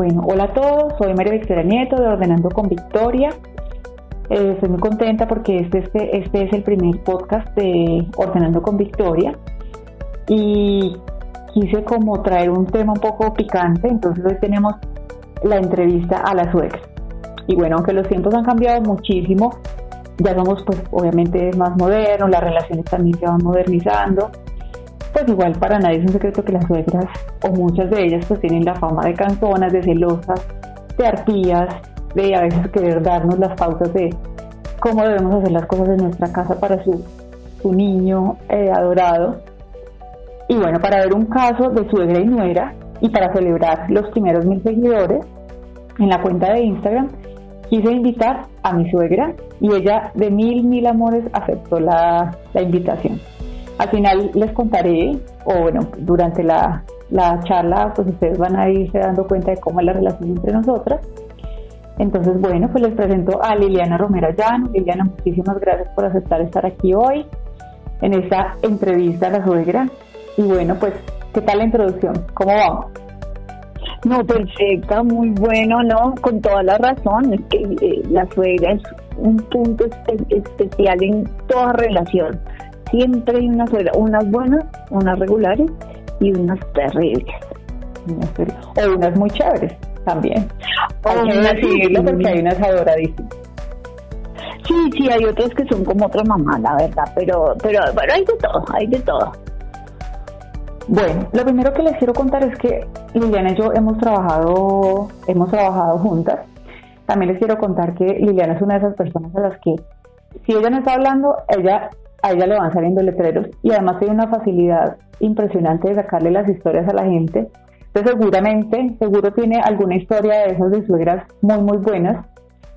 Bueno, hola a todos, soy María Victoria Nieto de Ordenando con Victoria. Eh, estoy muy contenta porque este, este, este es el primer podcast de Ordenando con Victoria y quise como traer un tema un poco picante, entonces hoy tenemos la entrevista a la suegra. Y bueno, aunque los tiempos han cambiado muchísimo, ya somos pues obviamente más modernos, las relaciones también se van modernizando pues igual para nadie es un secreto que las suegras, o muchas de ellas, pues tienen la fama de canzonas, de celosas, de arpías, de a veces querer darnos las pautas de cómo debemos hacer las cosas en nuestra casa para su, su niño eh, adorado. Y bueno, para ver un caso de suegra y nuera, y para celebrar los primeros mil seguidores en la cuenta de Instagram, quise invitar a mi suegra y ella de mil, mil amores aceptó la, la invitación. Al final les contaré, o bueno, durante la, charla, pues ustedes van a irse dando cuenta de cómo es la relación entre nosotras. Entonces, bueno, pues les presento a Liliana Romero Llano. Liliana, muchísimas gracias por aceptar estar aquí hoy en esta entrevista a la suegra. Y bueno, pues, ¿qué tal la introducción? ¿Cómo vamos? No, perfecta, muy bueno, ¿no? Con toda la razón, es que eh, la suegra es un punto especial en toda relación siempre hay unas, unas buenas, unas regulares y unas terribles. O unas muy chéveres también. Hay que decirlo porque hay unas adoradísimas. Sí, sí, hay otras que son como otra mamá, la verdad, pero, pero, pero hay de todo, hay de todo. Bueno, lo primero que les quiero contar es que Liliana y yo hemos trabajado, hemos trabajado juntas. También les quiero contar que Liliana es una de esas personas a las que si ella no está hablando, ella a ella le van saliendo letreros y además tiene una facilidad impresionante de sacarle las historias a la gente. Entonces seguramente, seguro tiene alguna historia de esas de suegras muy, muy buenas.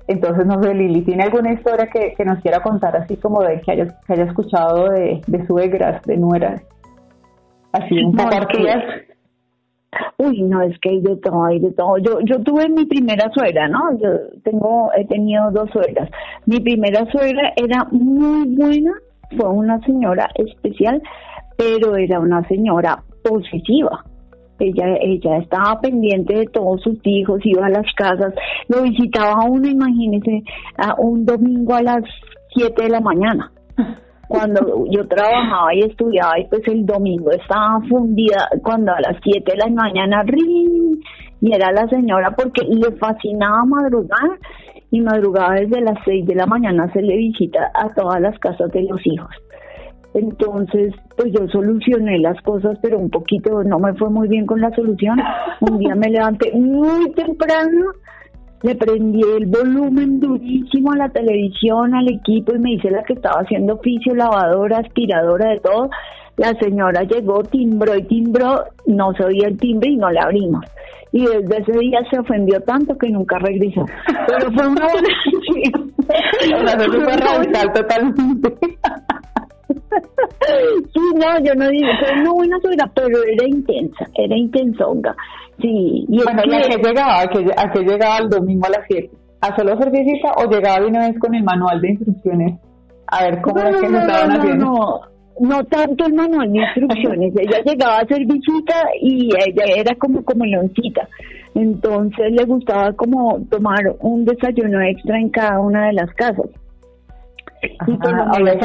Entonces, no sé, Lili, ¿tiene alguna historia que, nos quiera contar así como de que haya, que haya escuchado de, suegras, de nueras? Así un poco Uy, no, es que hay de todo, hay de todo. Yo, yo tuve mi primera suegra, ¿no? Yo tengo, he tenido dos suegras. Mi primera suegra era muy buena fue una señora especial, pero era una señora posesiva. Ella, ella estaba pendiente de todos sus hijos, iba a las casas, lo visitaba uno, imagínese, a un domingo a las 7 de la mañana. Cuando yo trabajaba y estudiaba, y pues el domingo estaba fundida, cuando a las 7 de la mañana, ¡rin! y era la señora porque le fascinaba madrugar y madrugaba desde las 6 de la mañana se le visita a todas las casas de los hijos. Entonces, pues yo solucioné las cosas, pero un poquito no me fue muy bien con la solución. Un día me levanté muy temprano, le prendí el volumen durísimo a la televisión, al equipo y me hice la que estaba haciendo oficio, lavadora, aspiradora, de todo. La señora llegó, timbró y timbró, no se oía el timbre y no le abrimos y desde ese día se ofendió tanto que nunca regresó. Pero fue una buena fue radical totalmente. sí, no, yo no digo, fue una buena suegra, pero era intensa, era intensonga. Sí, y bueno, ¿y a qué llegaba? ¿A qué, ¿A qué llegaba el domingo a las 7? ¿A solo hacer visita o llegaba de una vez con el manual de instrucciones? A ver cómo es que se estaban haciendo. No, no tanto el manual de instrucciones, ella llegaba a hacer visita y ella era como como leoncita, entonces le gustaba como tomar un desayuno extra en cada una de las casas. y que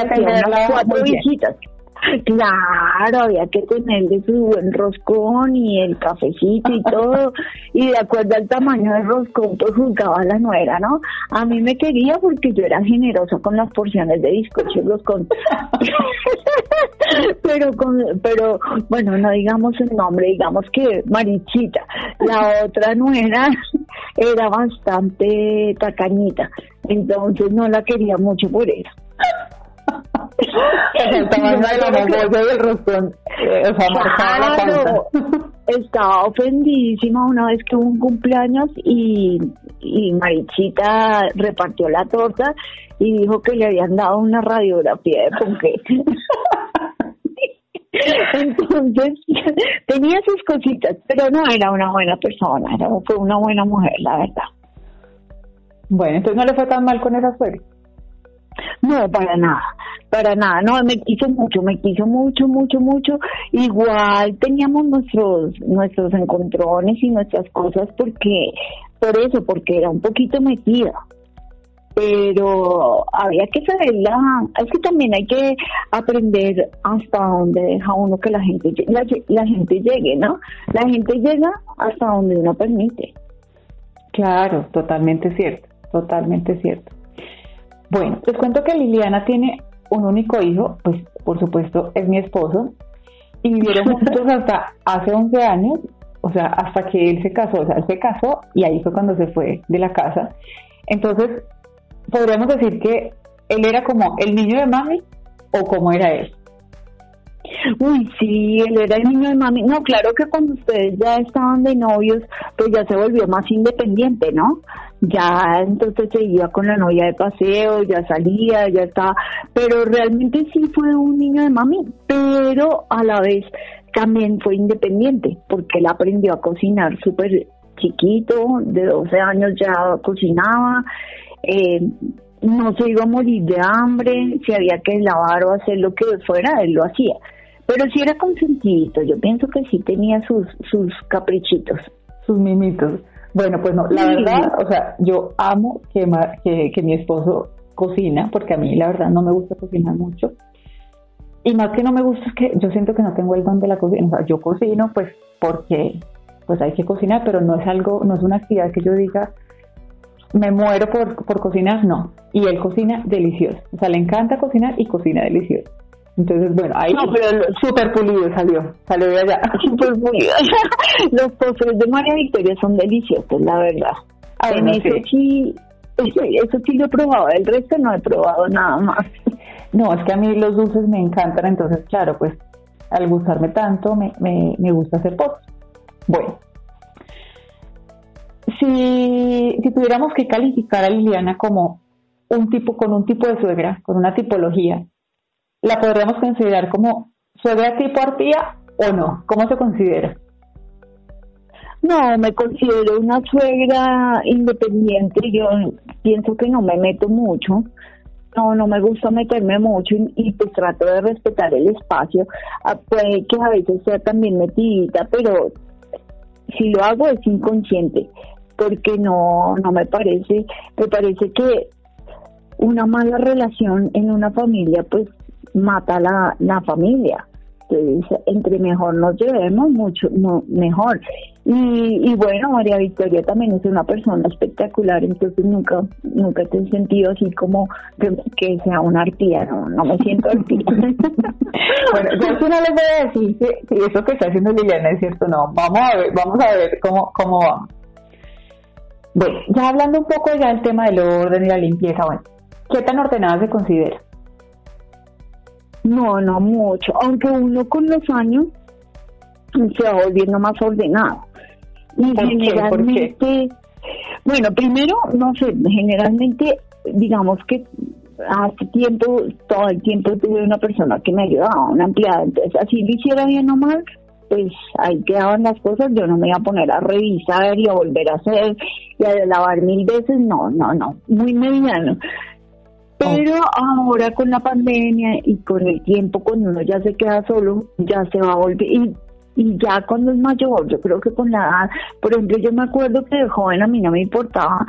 hacer cuatro visitas. Claro, había que tenerle su buen roscón y el cafecito y todo, y de acuerdo al tamaño del roscón, pues juzgaba la nuera, ¿no? A mí me quería porque yo era generosa con las porciones de bizcocho y roscón. pero con, pero, bueno, no digamos el nombre, digamos que Marichita. La otra nuera era bastante tacañita, entonces no la quería mucho por eso el tamaño de la y el rostro, o sea, Estaba ofendidísima una vez que hubo un cumpleaños y y Marichita repartió la torta y dijo que le habían dado una radiografía de concreto. Entonces, tenía sus cositas, pero no era una buena persona, era, fue una buena mujer, la verdad. Bueno, entonces no le fue tan mal con esa suegra. No, para nada, para nada, no, me quiso mucho, me quiso mucho, mucho, mucho. Igual teníamos nuestros, nuestros encontrones y nuestras cosas porque, por eso, porque era un poquito metida. Pero había que saberla, es que también hay que aprender hasta donde deja uno que la gente, la, la gente llegue, ¿no? La gente llega hasta donde uno permite. Claro, totalmente cierto, totalmente cierto. Bueno, les cuento que Liliana tiene un único hijo, pues por supuesto es mi esposo, y vivieron juntos hasta hace 11 años, o sea, hasta que él se casó, o sea, él se casó y ahí fue cuando se fue de la casa. Entonces, podríamos decir que él era como el niño de mami o cómo era él. Uy, sí, él era el niño de mami. No, claro que cuando ustedes ya estaban de novios, pues ya se volvió más independiente, ¿no? Ya entonces se iba con la novia de paseo, ya salía, ya estaba. Pero realmente sí fue un niño de mami, pero a la vez también fue independiente, porque él aprendió a cocinar súper chiquito, de 12 años ya cocinaba. Eh, no se iba a morir de hambre, si había que lavar o hacer lo que fuera, él lo hacía. Pero sí era consentidito, yo pienso que sí tenía sus, sus caprichitos. Sus mimitos. Bueno, pues no, la verdad, o sea, yo amo que, que, que mi esposo cocina, porque a mí la verdad no me gusta cocinar mucho. Y más que no me gusta es que yo siento que no tengo el don de la cocina. O sea, yo cocino pues porque pues hay que cocinar, pero no es algo, no es una actividad que yo diga, me muero por, por cocinar, no. Y él cocina delicioso. O sea, le encanta cocinar y cocina delicioso. Entonces, bueno, ahí no, pero súper pulido salió, salió de allá. Súper pulido. Los postres de María Victoria son deliciosos, la verdad. Ah, en eso sí. eso, sí lo he probado, el resto no he probado nada más. No, es que a mí los dulces me encantan, entonces, claro, pues al gustarme tanto, me, me, me gusta hacer postres. Bueno, si, si tuviéramos que calificar a Liliana como un tipo, con un tipo de suegra, con una tipología, ¿la podríamos considerar como suegra tipo arpía o no? ¿Cómo se considera? No, me considero una suegra independiente. Yo pienso que no me meto mucho. No, no me gusta meterme mucho y, pues trato de respetar el espacio. Ah, puede que a veces sea también metidita, pero si lo hago es inconsciente, porque no, no me parece, me parece que una mala relación en una familia pues mata la, la familia. Entonces, entre mejor nos llevemos, mucho mejor. Y, y, bueno, María Victoria también es una persona espectacular, entonces nunca nunca te he sentido así como que, sea una arpía, no, no me siento arpía. bueno, yo no les voy a decir si, eso que está haciendo Liliana es cierto no. Vamos a ver, vamos a ver cómo, cómo va. Bueno, ya hablando un poco ya del tema del orden y la limpieza, bueno, ¿qué tan ordenada se considera? No, no mucho, aunque uno con los años se va volviendo más ordenado. Y generalmente, bueno, primero, no sé, generalmente, digamos que hace tiempo, todo el tiempo tuve una persona que me ayudaba, una empleada, entonces así lo hiciera bien o mal, pues ahí quedaban las cosas, yo no me iba a poner a revisar y a volver a hacer y a lavar mil veces, no, no, no, muy mediano. Pero ahora con la pandemia y con el tiempo, cuando uno ya se queda solo, ya se va a volver. Y, y ya cuando es mayor, yo creo que con la edad, por ejemplo, yo me acuerdo que de joven a mí no me importaba,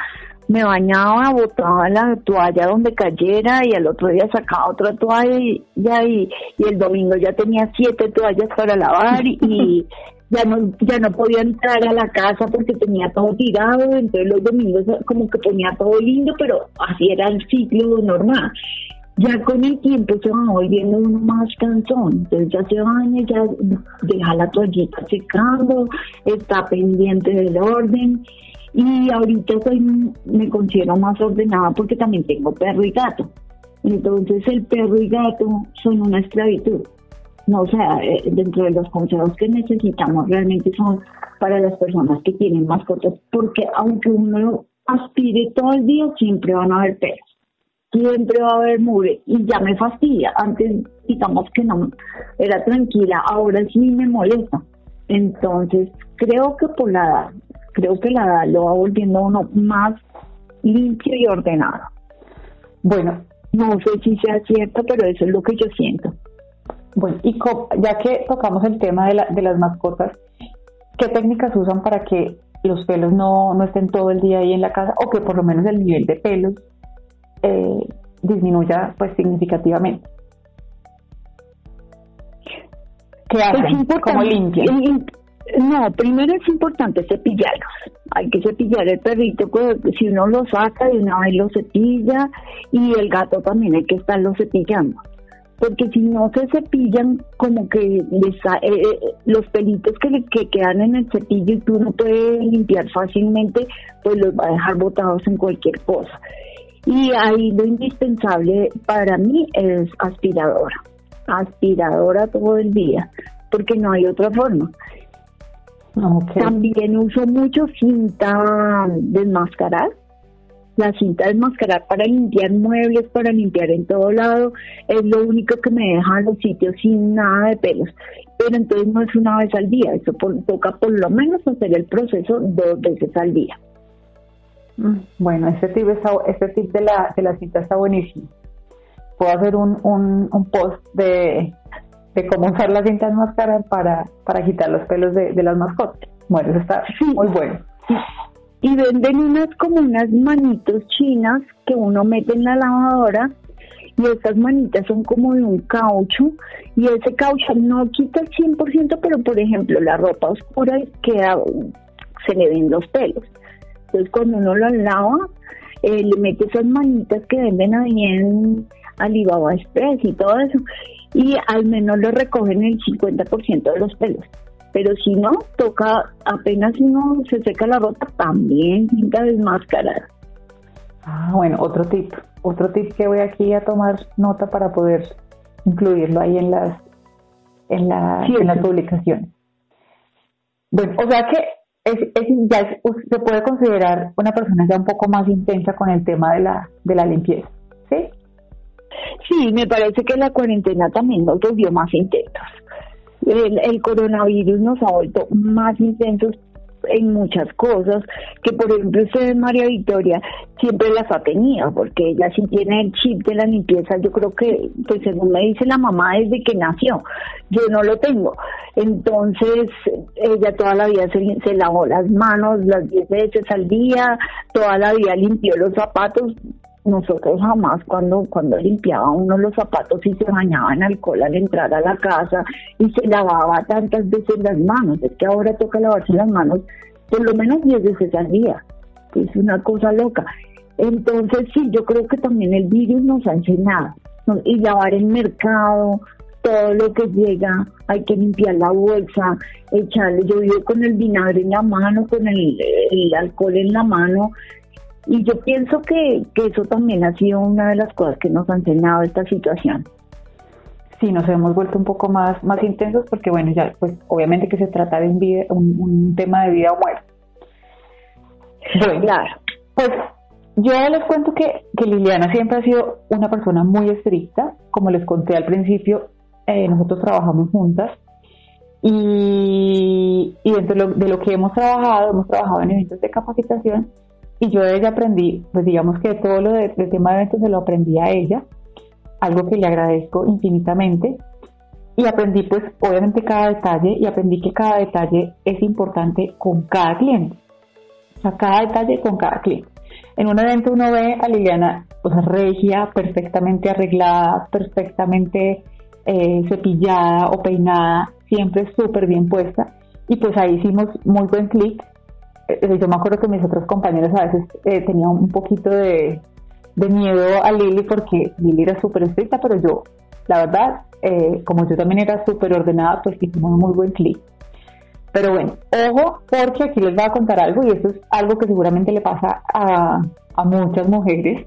me bañaba, botaba la toalla donde cayera y al otro día sacaba otra toalla y, y, y el domingo ya tenía siete toallas para lavar y, ya no ya no podía entrar a la casa porque tenía todo tirado, entonces los domingos como que ponía todo lindo, pero así era el ciclo normal. Ya con el tiempo se va volviendo uno más cansón, entonces ya se baña, ya deja la toallita secando, está pendiente del orden y ahorita soy, me considero más ordenada porque también tengo perro y gato. Entonces el perro y gato son una esclavitud no, o sea, eh, dentro de los consejos que necesitamos realmente son para las personas que tienen mascotas, porque aunque uno aspire todo el día, siempre van a haber pelos. Siempre va a haber mugre y ya me fastidia. Antes, digamos que no, era tranquila, ahora sí me molesta. Entonces, creo que por la edad, creo que la edad lo va volviendo uno más limpio y ordenado. Bueno, no sé si sea cierto, pero eso es lo que yo siento. Bueno, y ya que tocamos el tema de, la, de las mascotas, ¿qué técnicas usan para que los pelos no, no estén todo el día ahí en la casa o que por lo menos el nivel de pelos eh, disminuya pues significativamente? ¿Qué pues hacen? ¿Cómo limpian? No, primero es importante cepillarlos. Hay que cepillar el perrito, pues, si uno lo saca de una vez lo cepilla y el gato también hay que estarlo cepillando. Porque si no se cepillan, como que les, eh, eh, los pelitos que, que quedan en el cepillo y tú no puedes limpiar fácilmente, pues los va a dejar botados en cualquier cosa. Y ahí lo indispensable para mí es aspiradora. Aspiradora todo el día, porque no hay otra forma. También uso mucho cinta desmascarar. La cinta desmascarar para limpiar muebles, para limpiar en todo lado, es lo único que me deja los sitios sin nada de pelos. Pero entonces no es una vez al día, eso toca por lo menos hacer el proceso dos veces al día. Mm, bueno, este tip, este tip de, la, de la cinta está buenísimo. Puedo hacer un, un, un post de de cómo usar las cintas máscaras para, para quitar los pelos de, las mascotas. Bueno, eso está muy bueno. Y venden unas como unas manitos chinas que uno mete en la lavadora y estas manitas son como de un caucho y ese caucho no quita el 100%, pero por ejemplo la ropa oscura queda, se le ven los pelos. Entonces cuando uno lo lava, eh, le mete esas manitas que venden ahí en Alibaba Express y todo eso y al menos le recogen el 50% de los pelos. Pero si no, toca apenas uno se seca la ropa, también cinta desmascarada. Ah, bueno, otro tip, otro tip que voy aquí a tomar nota para poder incluirlo ahí en las en, la, en las publicaciones. Bueno, o sea que es, ya se puede considerar una persona ya un poco más intensa con el tema de la, de la limpieza, ¿sí? Sí, me parece que la cuarentena también nos volvió más intensos. El, coronavirus nos ha vuelto más intensos en muchas cosas que por ejemplo usted María Victoria siempre las ha tenido porque ella sí tiene el chip de la limpieza yo creo que pues según me dice la mamá desde que nació yo no lo tengo. Entonces ella toda la vida se, se lavó las manos las 10 veces al día toda la vida limpió los zapatos nosotros jamás cuando cuando limpiaba uno los zapatos y se bañaba en alcohol al entrar a la casa y se lavaba tantas veces las manos, es que ahora toca lavarse las manos por lo menos 10 veces al día, es una cosa loca. Entonces sí, yo creo que también el virus nos ha enseñado y lavar el mercado, todo lo que llega, hay que limpiar la bolsa, echarle, yo vivo con el vinagre en la mano, con el alcohol en la mano, y yo pienso que, eso también ha sido una de las cosas que nos ha enseñado esta situación. Sí, nos hemos vuelto un poco más, más intensos porque, bueno, ya, pues obviamente que se trata de un, un, tema de vida o muerte. claro. Pues yo les cuento que, que, Liliana siempre ha sido una persona muy estricta. Como les conté al principio, eh, nosotros trabajamos juntas y, y dentro de lo, de lo, que hemos trabajado, hemos trabajado en eventos de capacitación y yo de ella aprendí, pues digamos que todo lo del tema de eventos se lo aprendí a ella, algo que le agradezco infinitamente. Y aprendí pues obviamente cada detalle y aprendí que cada detalle es importante con cada cliente. O sea, cada detalle con cada cliente. En un evento uno ve a Liliana regia, perfectamente arreglada, perfectamente eh, cepillada o peinada, siempre súper bien puesta. Y pues ahí hicimos muy buen clic yo me acuerdo que mis otros compañeros a veces eh, tenían un poquito de, miedo a Lili porque Lili era súper estricta, pero yo, la verdad, eh, como yo también era súper ordenada, pues hicimos un muy buen clic. Pero bueno, ojo, porque aquí les voy a contar algo y esto es algo que seguramente le pasa a, a muchas mujeres.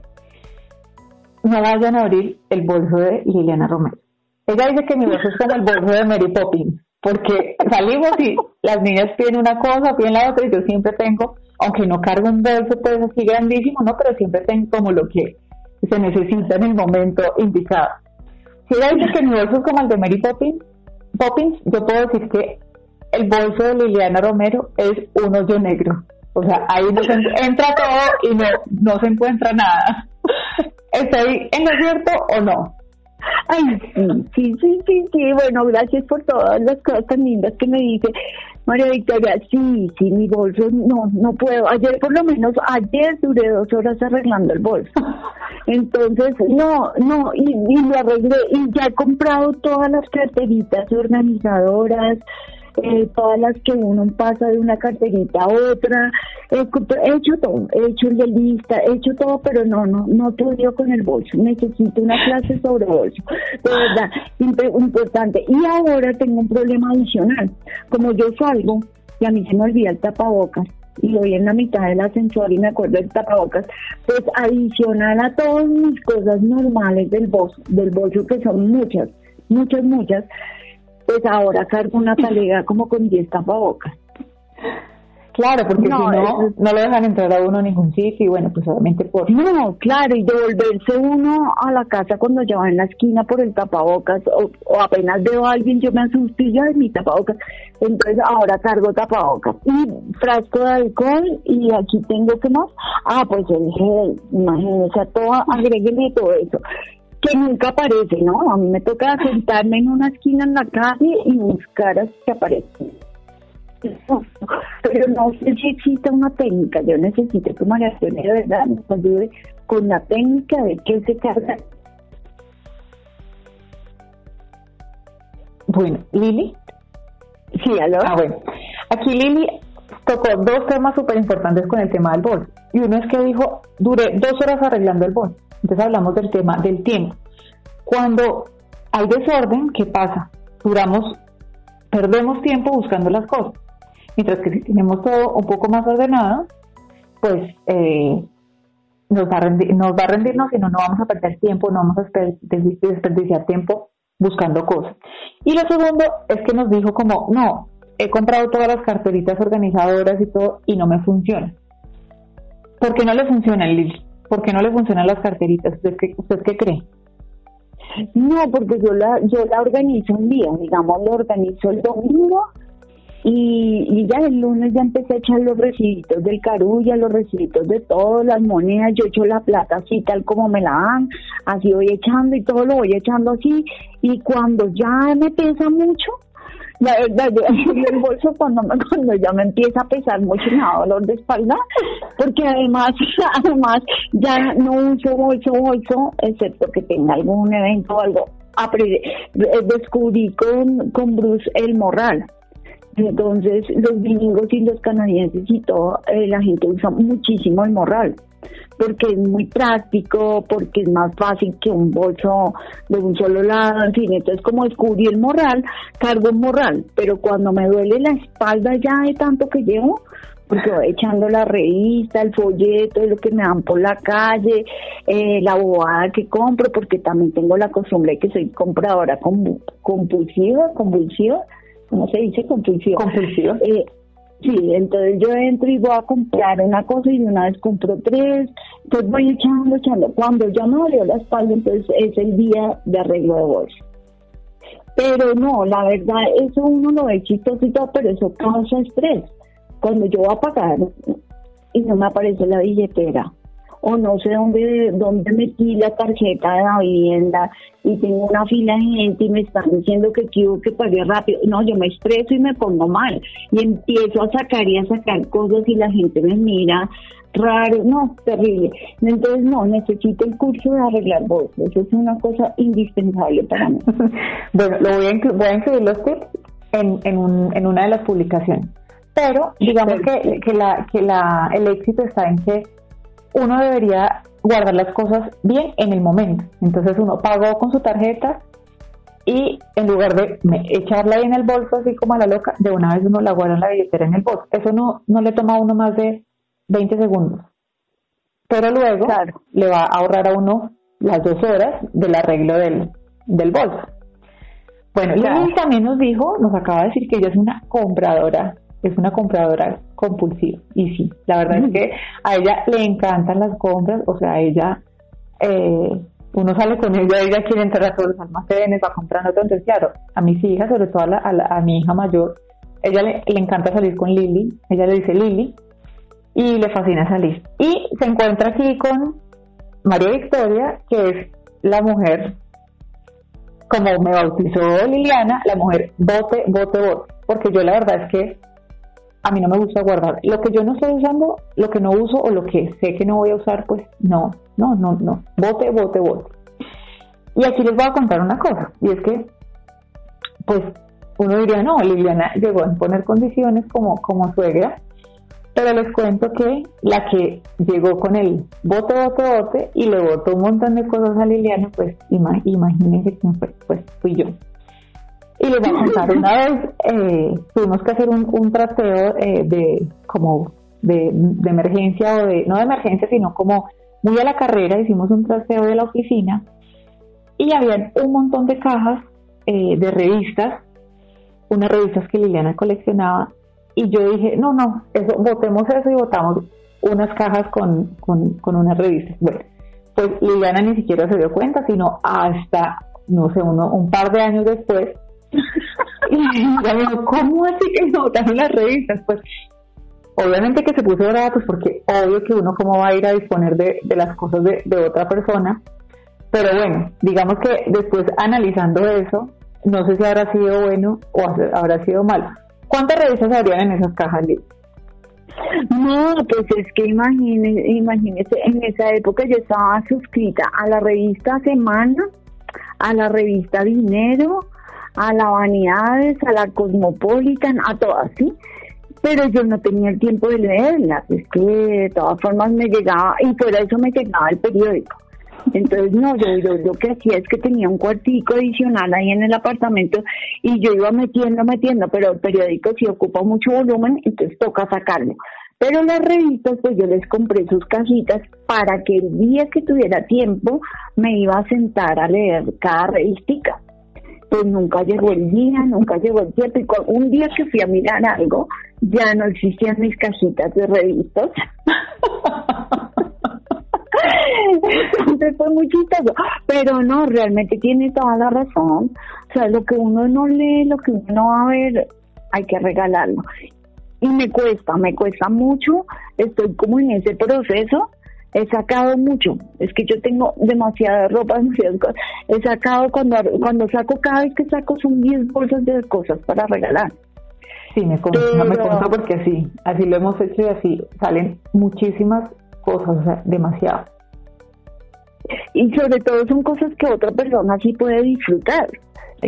No vayan a abrir el bolso de Liliana Romero. Ella dice que mi bolso es como el bolso de Mary Poppins porque salimos y las niñas piden una cosa, piden la otra y yo siempre tengo aunque no cargo un bolso pues así grandísimo, ¿no? Pero siempre tengo como lo que se necesita en el momento indicado. Si ella dice que mi bolso es como el de Mary Poppins, Poppins, yo puedo decir que el bolso de Liliana Romero es un hoyo negro. O sea, ahí entra todo y no, no se encuentra nada. ¿Estoy en lo cierto o no? Ay, sí, sí, sí, sí, Bueno, gracias por todas las cosas tan lindas que me dice. María Victoria, sí, sí, mi bolso, no, no puedo. Ayer, por lo menos, ayer duré dos horas arreglando el bolso. Entonces, no, no, y, y lo arreglé, y ya he comprado todas las carteritas organizadoras, eh, todas las que uno pasa de una carterita a otra, he, hecho todo, he hecho el de lista, he hecho todo, pero no, no, no he con el bolso, necesito una clase sobre bolso, de verdad, importante. Y ahora tengo un problema adicional, como yo salgo y a mí se me olvida el tapabocas, y voy en la mitad del ascensor y me acuerdo del tapabocas, pues adicional a todas mis cosas normales del bolso, del bolso que son muchas, muchas, muchas, pues ahora cargo una talega como con 10 tapabocas. Claro, porque no, si no, no lo dejan entrar a uno a ningún sitio y bueno, pues obviamente por... No, claro, y devolverse uno a la casa cuando ya va en la esquina por el tapabocas o, apenas veo a alguien yo me asusto y ya de mi tapabocas. Entonces ahora cargo tapabocas y frasco de alcohol y aquí tengo que más. Ah, pues el gel, imagínense, todo, agréguenle todo eso que nunca aparece, ¿no? A mí me toca sentarme en una esquina en la calle y buscar hasta que aparezca. Pero no sé si existe una técnica, yo necesito que María de verdad nos ayude con la técnica de qué se carga. Bueno, Lili. Sí, aló. Ah, bueno. Aquí Lili tocó dos temas súper importantes con el tema del bolso. Y uno es que dijo, duré dos horas arreglando el bolso. Entonces hablamos del tema del tiempo. Cuando hay desorden, ¿qué pasa? Duramos, perdemos tiempo buscando las cosas. Mientras que si tenemos todo un poco más ordenado, pues eh, nos, va a rendir, nos va a rendirnos y no, no vamos a perder tiempo, no vamos a desperdiciar tiempo buscando cosas. Y lo segundo es que nos dijo como, no, he comprado todas las carteritas organizadoras y todo y no me funciona. ¿Por qué no le funciona, Lili? ¿Por qué no le funcionan las carteritas? ¿Usted qué, usted qué cree? No, porque yo la, yo la organizo un día, digamos, lo organizo el domingo y, y, ya el lunes ya empecé a echar los recibitos del carulla, los recibitos de todas las monedas, yo echo la plata así tal como me la dan, así voy echando y todo lo voy echando así y cuando ya me pesa mucho, la verdad, yo bolso cuando, cuando ya me empieza a pesar mucho me da dolor de espalda, porque además, además ya no uso bolso, bolso, excepto que tenga algún evento o algo. Descubrí con, con Bruce el morral. Entonces, los gringos y los canadienses y todo, eh, la gente usa muchísimo el morral porque es muy práctico, porque es más fácil que un bolso de un solo lado, en fin, entonces como descubrí el morral, cargo un morral, pero cuando me duele la espalda ya de tanto que llevo, porque voy echando la revista, el folleto, lo que me dan por la calle, eh, la bobada que compro, porque también tengo la costumbre de que soy compradora compulsiva, convulsiva, ¿cómo se dice? Compulsiva. Compulsiva. Eh, Sí, entonces yo entro y voy a comprar una cosa y de una vez compro tres, entonces voy echando, echando. Cuando ya me dolió la espalda, entonces es el día de arreglo de bolsa. Pero no, la verdad, eso uno lo ve chistoso y todo, pero eso causa estrés. Cuando yo voy a pagar y no me aparece la billetera, o no sé dónde, dónde metí la tarjeta de la vivienda y tengo una fila de gente y me están diciendo que quiero que pague rápido. No, yo me estreso y me pongo mal y empiezo a sacar y a sacar cosas y la gente me mira raro, no, terrible. Entonces, no, necesito el curso de arreglar bolsos. Eso es una cosa indispensable para mí. bueno, lo voy a, voy a incluir los tips en, en, un, en una de las publicaciones. Pero digamos que, que, la, que la, el éxito está en que uno debería guardar las cosas bien en el momento. Entonces uno pagó con su tarjeta y en lugar de echarla ahí en el bolso así como a la loca, de una vez uno la guarda en la billetera en el bolso. Eso no, no le toma a uno más de 20 segundos. Pero luego le va a ahorrar a uno las dos horas del arreglo del, del bolso. Bueno, Lili también nos dijo, nos acaba de decir que ella es una compradora es una compradora compulsiva. Y sí, la verdad es que a ella le encantan las compras, o sea, ella, eh, uno sale con ella, ella quiere entrar a todos los almacenes, va comprando todo. Entonces, claro, a mis hijas, sobre todo a, a, mi hija mayor, ella le, le, encanta salir con Lili, ella le dice Lili, y le fascina salir. Y se encuentra aquí con María Victoria, que es la mujer, como me bautizó Liliana, la mujer bote, bote, bote. Porque yo la verdad es que a mí no me gusta guardar. Lo que yo no estoy usando, lo que no uso o lo que sé que no voy a usar, pues no, no, no, no. Bote, bote, bote. Y aquí les voy a contar una cosa, y es que, pues, uno diría, no, Liliana llegó a poner condiciones como, como suegra, pero les cuento que la que llegó con el bote, bote, bote y le botó un montón de cosas a Liliana, pues imagínense quién fue, pues fui yo. Y les voy a contar, una vez eh, tuvimos que hacer un, un trasteo eh, de como de, emergencia o de, no de emergencia, sino como muy a la carrera, hicimos un trasteo de la oficina y había un montón de cajas eh, de revistas, unas revistas que Liliana coleccionaba y yo dije, no, no, eso, votemos eso y votamos unas cajas con, con, con unas revistas. Bueno, pues Liliana ni siquiera se dio cuenta, sino hasta, no sé, uno, un par de años después. ¿cómo así que votaron las revistas? Pues obviamente que se puso brava, pues porque obvio que uno cómo va a ir a disponer de, de las cosas de, de otra persona. Pero bueno, digamos que después analizando eso, no sé si habrá sido bueno o habrá sido malo ¿Cuántas revistas habrían en esas cajas? No, pues es que imagínese, imagínese, en esa época yo estaba suscrita a la revista Semana, a la revista Dinero, a la Vanidades, a la Cosmopolitan, a todas, ¿sí? Pero yo no tenía el tiempo de leerlas, es que de todas formas me llegaba, y por eso me llegaba el periódico. Entonces, no, yo, yo lo que hacía es que tenía un cuartico adicional ahí en el apartamento y yo iba metiendo, metiendo, pero el periódico sí ocupa mucho volumen, entonces toca sacarlo. Pero las revistas, pues yo les compré sus cajitas para que el día que tuviera tiempo me iba a sentar a leer cada revista. Pues nunca llegó el día, nunca llegó el tiempo. Y un día que fui a mirar algo, ya no existían mis cajitas de revistas. Entonces fue muy pero no, realmente tiene toda la razón. O sea, lo que uno no lee, lo que uno no va a ver, hay que regalarlo. Y me cuesta, me cuesta mucho, estoy como en ese proceso, he sacado mucho, es que yo tengo demasiada ropa, demasiadas cosas, he sacado cuando, cuando saco, cada vez que saco son 10 bolsas de cosas para regalar. Sí, me consta, me consta porque así, así lo hemos hecho y así salen muchísimas cosas, o sea, demasiado. Y sobre todo son cosas que otra persona sí puede disfrutar.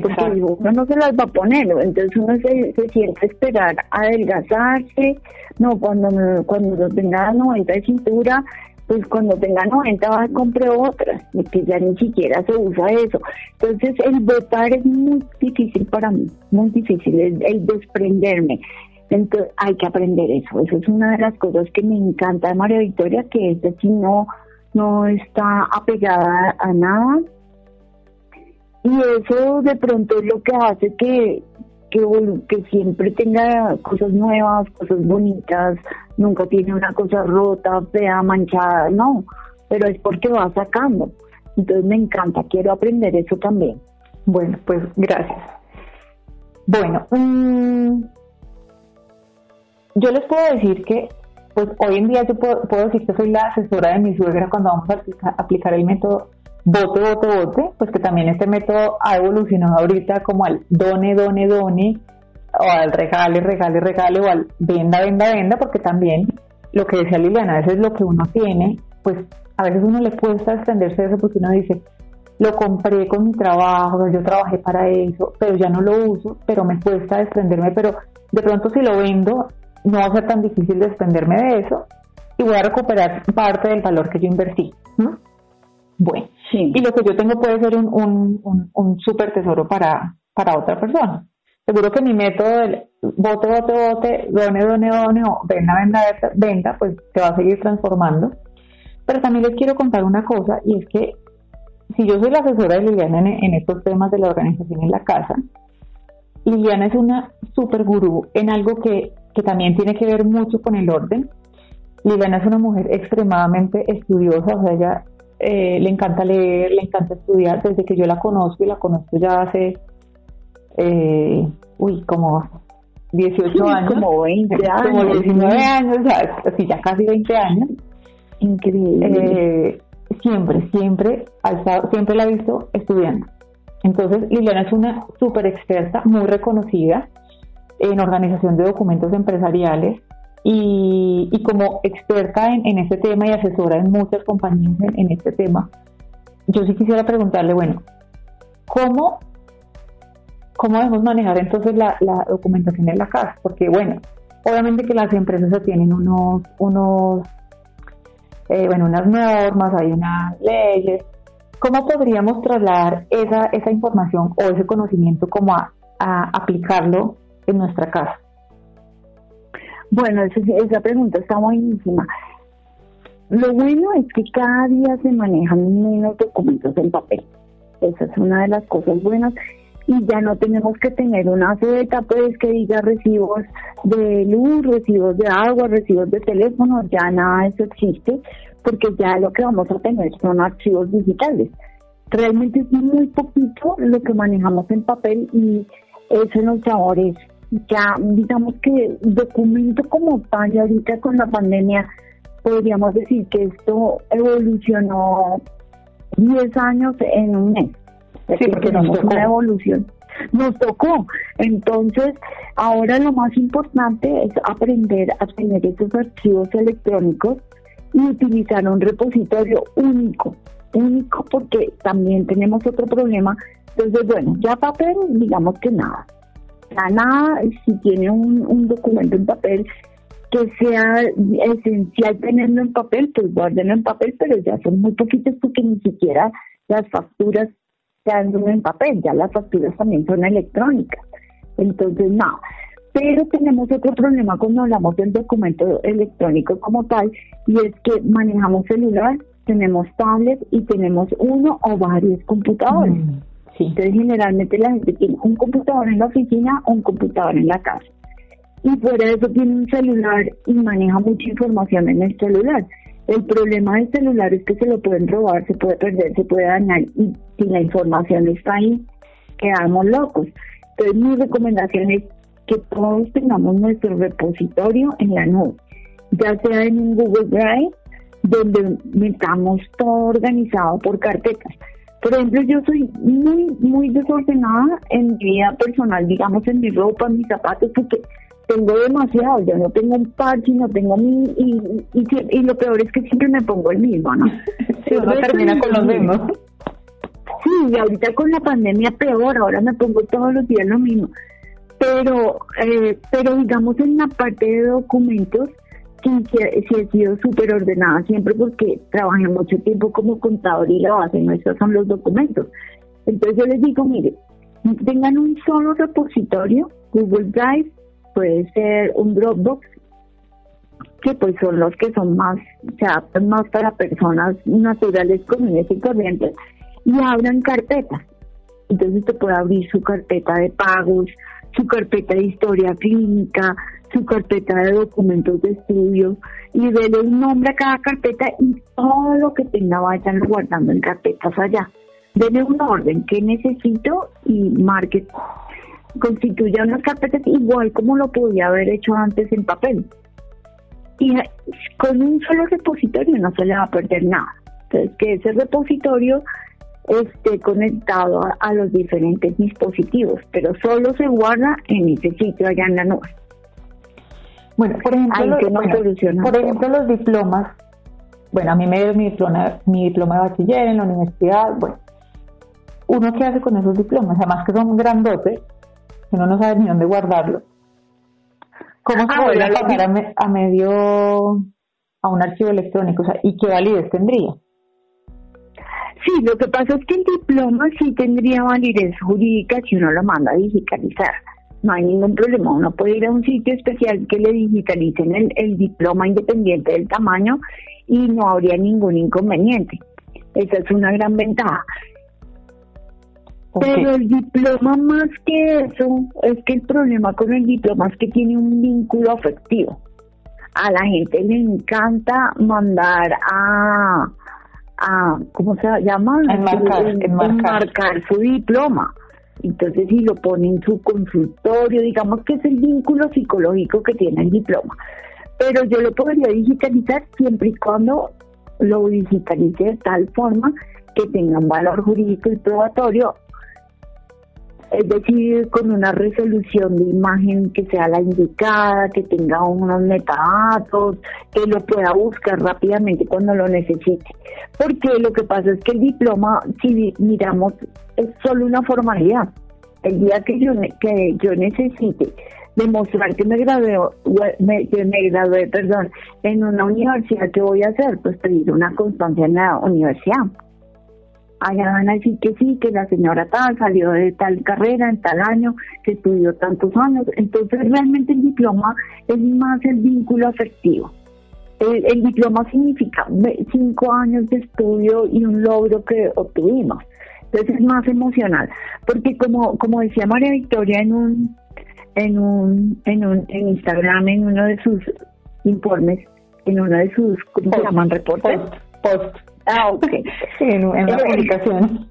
Porque uno no se las va a poner, entonces uno se, se siente esperar adelgazarse, no, cuando, cuando tenga 90 de cintura, pues cuando tenga 90 va a comprar otras, porque ya ni siquiera se usa eso. Entonces el votar es muy difícil para mí, muy difícil, el, el desprenderme. Entonces hay que aprender eso. Eso es una de las cosas que me encanta de María Victoria, que es decir, no, no está apegada a nada. Y eso de pronto es lo que hace que, que, siempre tenga cosas nuevas, cosas bonitas, nunca tiene una cosa rota, fea, manchada, no, pero es porque va sacando. Entonces me encanta, quiero aprender eso también. Bueno, pues gracias. Bueno, mmm yo les puedo decir que, pues hoy en día yo puedo, decir que soy la asesora de mi suegra cuando vamos a aplicar, el método bote, bote, bote, pues que también este método ha evolucionado ahorita como al done, done, done, o al regale, regale, regale, o al venda, venda, venda, porque también lo que decía Liliana, a veces lo que uno tiene, pues a veces uno le cuesta extenderse de eso porque uno dice, lo compré con mi trabajo, yo trabajé para eso, pero ya no lo uso, pero me cuesta desprenderme, pero de pronto si lo vendo, no va a ser tan difícil desprenderme de eso y voy a recuperar parte del valor que yo invertí. Bueno, y lo que yo tengo puede ser un, un, un, súper tesoro para, para otra persona. Seguro que mi método del bote, bote, bote, done, done, done o venda, venda, venda, pues se va a seguir transformando. Pero también les quiero contar una cosa y es que si yo soy la asesora de Liliana en, en estos temas de la organización en la casa, Liliana es una super gurú en algo que que también tiene que ver mucho con el orden. Liliana es una mujer extremadamente estudiosa, o sea, ella eh, le encanta leer, le encanta estudiar, desde que yo la conozco y la conozco ya hace, eh, uy, como 18 años. Como 20 años. Como 19 años, así ya casi 20 años. Increíble. Eh, siempre, siempre, siempre la he visto estudiando. Entonces, Liliana es una súper experta, muy reconocida en organización de documentos empresariales y, como experta en, este tema y asesora en muchas compañías en, este tema, yo sí quisiera preguntarle, bueno, ¿cómo, cómo debemos manejar entonces la, documentación en la casa? Porque, bueno, obviamente que las empresas tienen unos, unos eh, bueno, unas normas, hay unas leyes, ¿Cómo podríamos trasladar esa, esa información o ese conocimiento como a, aplicarlo en nuestra casa? Bueno, esa, pregunta está buenísima. Lo bueno es que cada día se manejan menos documentos en papel. Esa es una de las cosas buenas. Y ya no tenemos que tener una ceta pues que diga recibos de luz, recibos de agua, recibos de teléfono, ya nada de eso existe, porque ya lo que vamos a tener son archivos digitales. Realmente es muy poquito lo que manejamos en papel y eso nos favorece. Ya, digamos que documento como tal, y ahorita con la pandemia, podríamos decir que esto evolucionó 10 años en un mes. Sí, porque nos tocó. una evolución. Nos tocó. Entonces, ahora lo más importante es aprender a tener esos archivos electrónicos y utilizar un repositorio único, único porque también tenemos otro problema. Entonces, bueno, ya papel, digamos que nada. Nada, si tiene un, documento en papel que sea esencial tenerlo en papel, pues guárdenlo en papel, pero ya son muy poquitos porque ni siquiera las facturas se andan en papel, ya las facturas también son electrónicas. Entonces, nada pero tenemos otro problema cuando hablamos del documento electrónico como tal, y es que manejamos celular, tenemos tablet y tenemos uno o varios computadores. Mm, Entonces, generalmente la gente tiene un computador en la oficina o un computador en la casa. Y fuera de eso tiene un celular y maneja mucha información en el celular. El problema del celular es que se lo pueden robar, se puede perder, se puede dañar y si la información está ahí, quedamos locos. Entonces mi recomendación es que todos tengamos nuestro repositorio en la nube, ya sea en un Google Drive, donde metamos todo organizado por carpetas. Por ejemplo, yo soy muy, muy desordenada en mi vida personal, digamos en mi ropa, en mis zapatos, porque tengo demasiado, yo no tengo un parche, no tengo mi, y, y, lo peor es que siempre me pongo el mismo, ¿no? Sí, uno termina con los mismos. Sí, y ahorita con la pandemia peor, ahora me pongo todos los días lo mismo pero eh, pero digamos en la parte de documentos sí, sí he sido súper ordenada siempre porque trabajé mucho tiempo como contador y la base nuestra son los documentos. Entonces yo les digo, mire, tengan un solo repositorio, Google Drive, puede ser un Dropbox, que pues son los que son más, o sea, más para personas naturales, comunes y corrientes, y abran carpetas. Entonces usted puede abrir su carpeta de pagos, su carpeta de historia clínica, su carpeta de documentos de estudio y dele un nombre a cada carpeta y todo lo que tenga vayan guardando en carpetas allá. Dele un orden que necesito y marque, constituya unas carpetas igual como lo podía haber hecho antes en papel. Y con un solo repositorio no se le va a perder nada. Entonces, que ese repositorio esté conectado a, los diferentes dispositivos, pero solo se guarda en ese sitio allá en la nube. Bueno, por ejemplo, por ejemplo los diplomas, bueno, a mí me dio mi diploma, mi diploma de bachiller en la universidad, bueno, uno qué hace con esos diplomas, además que son grandotes, uno no sabe ni dónde guardarlo. ¿Cómo se podría ah, pasar a, a, medio a un archivo electrónico? O sea, ¿Y qué validez tendría? Sí, lo que pasa es que el diploma sí tendría validez jurídica si uno lo manda a digitalizar. No hay ningún problema. Uno puede ir a un sitio especial que le digitalicen el, el diploma independiente del tamaño y no habría ningún inconveniente. Esa es una gran ventaja. Pero el diploma más que eso, es que el problema con el diploma es que tiene un vínculo afectivo. A la gente le encanta mandar a, a ¿cómo se llama? Enmarcar, enmarcar su diploma. Entonces, si lo pone en su consultorio, digamos que es el vínculo psicológico que tiene el diploma. Pero yo lo podría digitalizar siempre y cuando lo digitalice de tal forma que tenga un valor jurídico y probatorio es decir, con una resolución de imagen que sea la indicada, que tenga unos metadatos, que lo pueda buscar rápidamente cuando lo necesite. Porque lo que pasa es que el diploma, si miramos, es solo una formalidad. El día que yo, que yo necesite demostrar que me gradué, me, que me gradué, perdón, en una universidad, ¿qué voy a hacer? Pues pedir una constancia en la universidad allá van a decir que sí, que la señora tal salió de tal carrera en tal año, que estudió tantos años. Entonces realmente el diploma es más el vínculo afectivo. El, diploma significa cinco años de estudio y un logro que obtuvimos. Entonces es más emocional, porque como como decía María Victoria en un en un en un en Instagram en uno de sus informes, en uno de sus ¿cómo se llaman reportes? Post. Ah, ok. Sí, en, la publicación.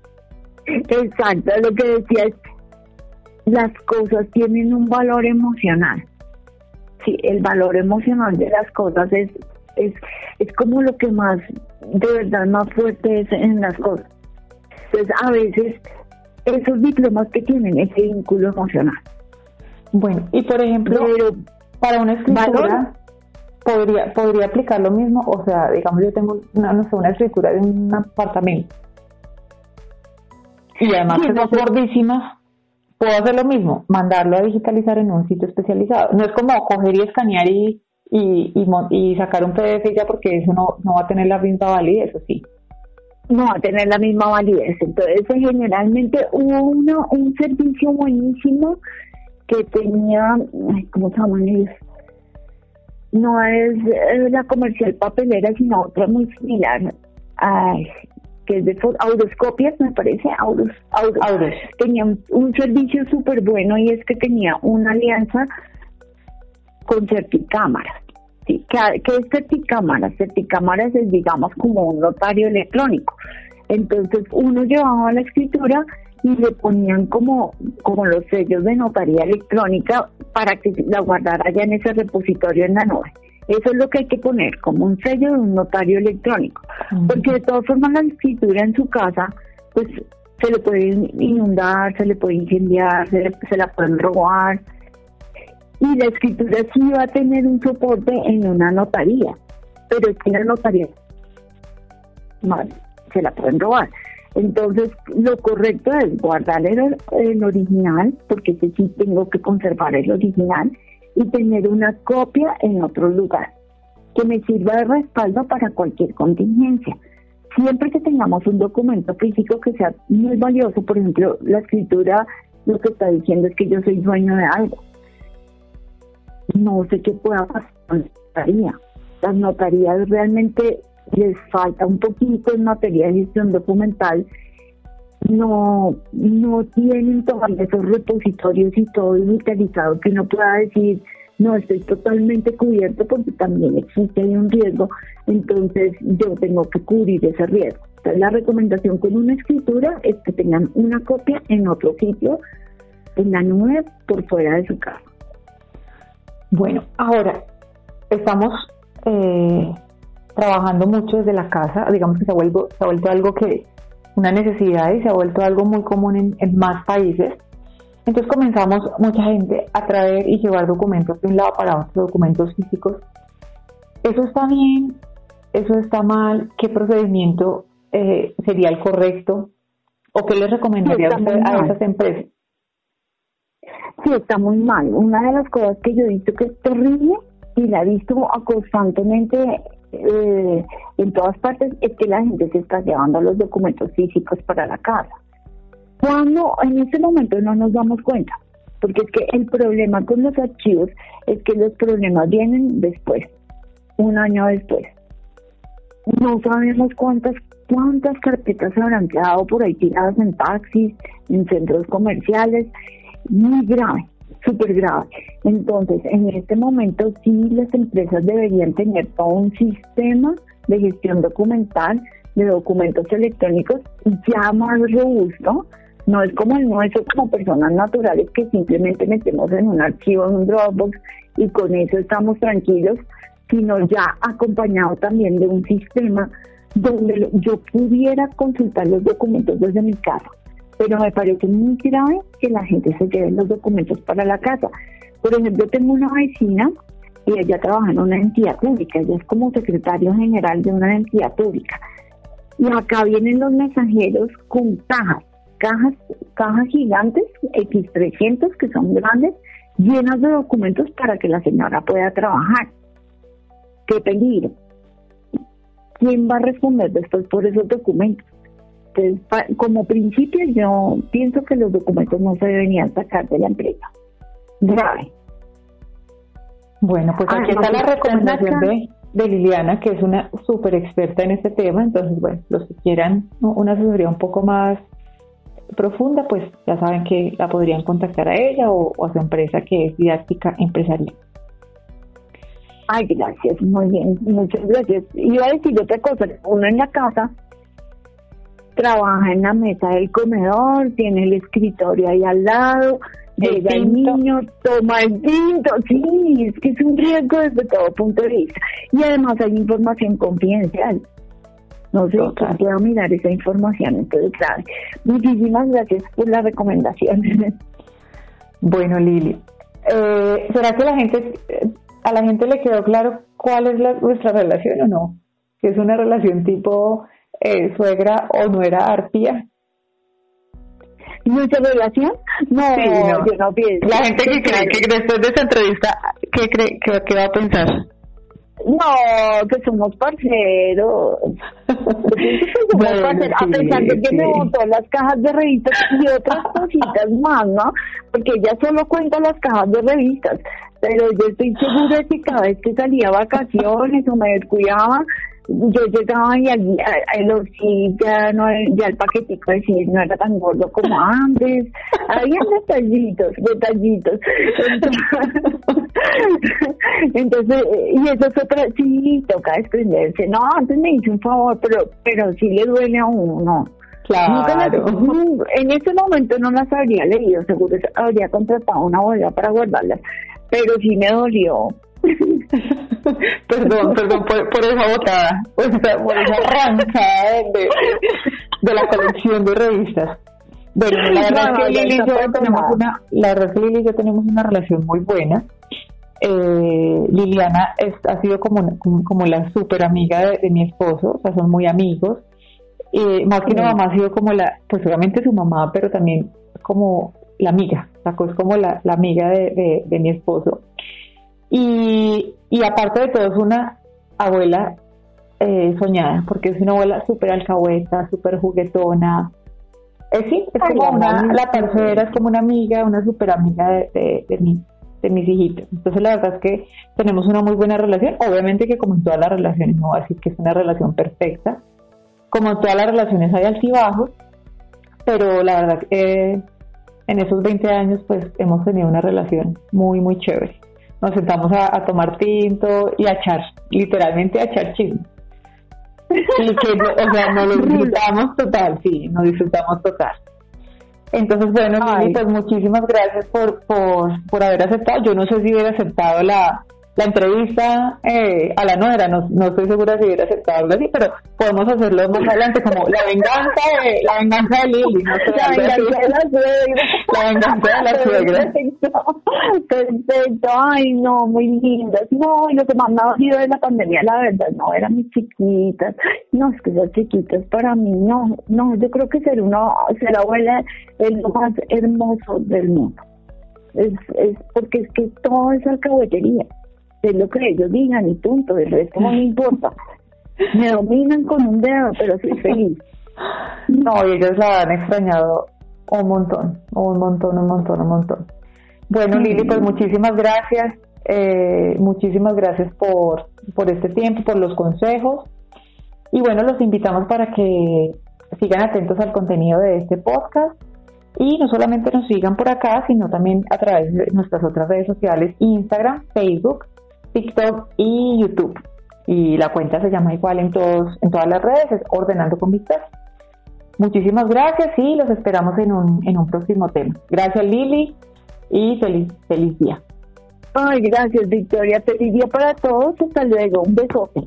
Exacto, lo que decía es, las cosas tienen un valor emocional. Sí, el valor emocional de las cosas es, es, es como lo que más, de verdad, más fuerte es en las cosas. Entonces, a veces, esos diplomas que tienen ese vínculo emocional. Bueno, y por ejemplo, para una escritura, podría, podría aplicar lo mismo, o sea, digamos, yo tengo una, no sé, una escritura de un apartamento y además que son gordísimas, puedo hacer lo mismo, mandarlo a digitalizar en un sitio especializado. No es como coger y escanear y, y, y, sacar un PDF ya porque eso no, no va a tener la misma validez, eso sí. No va a tener la misma validez. Entonces, generalmente hubo uno, un servicio buenísimo que tenía, ¿cómo se llaman ellos? No es la comercial papelera, sino otra muy similar, que es de Audoscopias, me parece, Audos, Audos. Tenía un, servicio súper bueno y es que tenía una alianza con Certicámaras. ¿sí? ¿Qué, es Certicámaras? Certicámaras es, digamos, como un notario electrónico. Entonces, uno llevaba la escritura y le ponían como, como los sellos de notaría electrónica para que la guardara ya en ese repositorio en la nube. Eso es lo que hay que poner, como un sello de un notario electrónico. Porque de todas formas la escritura en su casa, pues se le puede inundar, se le puede incendiar, se, se la pueden robar. Y la escritura sí va a tener un soporte en una notaría, pero es que la notaría mal, se la pueden robar. Entonces, lo correcto es guardar el, original, porque sí tengo que conservar el original, y tener una copia en otro lugar, que me sirva de respaldo para cualquier contingencia. Siempre que tengamos un documento físico que sea muy valioso, por ejemplo, la escritura lo que está diciendo es que yo soy dueño de algo. No sé qué pueda pasar con la notaría. Las notarías realmente les falta un poquito en materia de gestión documental, no, no tienen todavía esos repositorios y todo digitalizado que uno pueda decir, no, estoy totalmente cubierto porque también existe un riesgo, entonces yo tengo que cubrir ese riesgo. Entonces la recomendación con una escritura es que tengan una copia en otro sitio, en la nube, por fuera de su casa. Bueno, ahora estamos eh, trabajando mucho desde la casa, digamos que se ha, vuelto, se ha vuelto algo que, una necesidad y se ha vuelto algo muy común en, más países. Entonces comenzamos mucha gente a traer y llevar documentos de un lado para otro, documentos físicos. ¿Eso está bien? ¿Eso está mal? ¿Qué procedimiento eh, sería el correcto? ¿O qué les recomendaría a esas empresas? Sí, está muy mal. Una de las cosas que yo he visto que es terrible y la he visto constantemente eh, en todas partes es que la gente se está llevando los documentos físicos para la casa. Cuando en ese momento no nos damos cuenta, porque es que el problema con los archivos es que los problemas vienen después, un año después. no sabemos cuántas cuántas carpetas habrán quedado por ahí tiradas en taxis, en centros comerciales, muy grave, súper grave. Entonces, en este momento sí las empresas deberían tener todo un sistema de gestión documental de documentos electrónicos ya más robusto. No es como el nuestro como personas naturales que simplemente metemos en un archivo en un Dropbox y con eso estamos tranquilos, sino ya acompañado también de un sistema donde yo pudiera consultar los documentos desde mi casa. Pero me parece muy grave que la gente se lleve los documentos para la casa. Por ejemplo, tengo una vecina y ella trabaja en una entidad pública, ella es como secretario general de una entidad pública. Y acá vienen los mensajeros con cajas, cajas, cajas gigantes, X300, que son grandes, llenas de documentos para que la señora pueda trabajar. ¡Qué peligro! ¿Quién va a responder después por esos documentos? Entonces, como principio, yo pienso que los documentos no se deberían sacar de la empresa. Grave. Bueno, pues aquí está la recomendación de, de, Liliana, que es una súper experta en este tema. Entonces, bueno, los que quieran una asesoría un poco más profunda, pues ya saben que la podrían contactar a ella o, a su empresa que es didáctica empresarial. Ay, gracias, muy bien, muchas gracias. Iba a decir otra cosa, uno en la casa trabaja en la mesa del comedor, tiene el escritorio ahí al lado, llega el niño, toma el tinto, sí, es que es un riesgo desde todo punto de vista. Y además hay información confidencial. No sé, puedo mirar esa información, entonces, claro. Muchísimas gracias por la recomendación. Bueno, Lili, eh, ¿será que la gente, a la gente le quedó claro cuál es la, nuestra relación o no? Que es una relación tipo eh, suegra o no era arpía. ¿Nuestra relación? No, yo no pienso. La gente que cree que después de esta entrevista, ¿qué, cree, qué, va a pensar? No, que somos parceros. somos parceros. a pesar de que me botó las cajas de revistas y otras cositas más, ¿no? Porque ella solo cuenta las cajas de revistas. Pero yo estoy segura de que cada vez que salía a vacaciones o me descuidaba, yo llegaba y al, al, ya no ya el paquetico de no era tan gordo como antes. Había detallitos detallitos. Entonces y eso es otra sí toca desprenderse. No antes me hizo un favor pero pero sí le duele a uno. Claro. en ese momento no las habría leído, seguro habría contratado una bodega para guardarlas, pero sí me dolió perdón, perdón por, esa botada, por esa, arrancada de, la colección de revistas. Bueno, la verdad es que Lili y yo tenemos una, la verdad Lili y yo tenemos una relación muy buena. Eh, Liliana es, ha sido como, como, la super amiga de, mi esposo, o sea, son muy amigos. Eh, más que una mamá ha sido como la, pues obviamente su mamá, pero también como la amiga, o sea, es como la, la amiga de, de mi esposo. Y, aparte de todo es una abuela eh, soñada, porque es una abuela súper alcahueta, súper juguetona. Es, sí, es como una, la tercera es como una amiga, una súper amiga de, de, de mis hijitos. Entonces la verdad es que tenemos una muy buena relación. Obviamente que como en todas las relaciones, no así que es una relación perfecta. Como en todas las relaciones hay altibajos, pero la verdad que en esos 20 años pues hemos tenido una relación muy, muy chévere nos sentamos a, tomar tinto y a echar, literalmente a echar chisme. Y que, o sea, nos lo disfrutamos total, sí, nos disfrutamos total. Entonces, bueno, pues muchísimas gracias por, por, por haber aceptado. Yo no sé si hubiera aceptado la, la entrevista eh, a la nuera, no, no estoy segura si hubiera aceptado algo así, pero podemos hacerlo más adelante como la venganza de la venganza de Lili, no sé, la venganza de la suegra, la venganza de la suegra. Perfecto, ay no, muy lindas, no, y lo que más me ha valido de la pandemia, la verdad, no, eran mis chiquitas, no, es que esas chiquitas para mí, no, no, yo creo que ser uno, ser abuela es lo más hermoso del mundo, es, es porque es que todo es alcahuetería es lo que ellos digan y punto, el resto no me importa. Me dominan con un dedo, pero soy feliz. No, ellos la han extrañado un montón, un montón, un montón, un montón. Bueno, Lili, pues muchísimas gracias, eh, muchísimas gracias por, por este tiempo, por los consejos. Y bueno, los invitamos para que sigan atentos al contenido de este podcast y no solamente nos sigan por acá, sino también a través de nuestras otras redes sociales, Instagram, Facebook, TikTok y YouTube. Y la cuenta se llama igual en todos, en todas las redes, es Ordenando con Victoria. Muchísimas gracias y los esperamos en un, en un próximo tema. Gracias Lili y feliz, feliz día. Ay, gracias Victoria, feliz día para todos, hasta luego, un besote.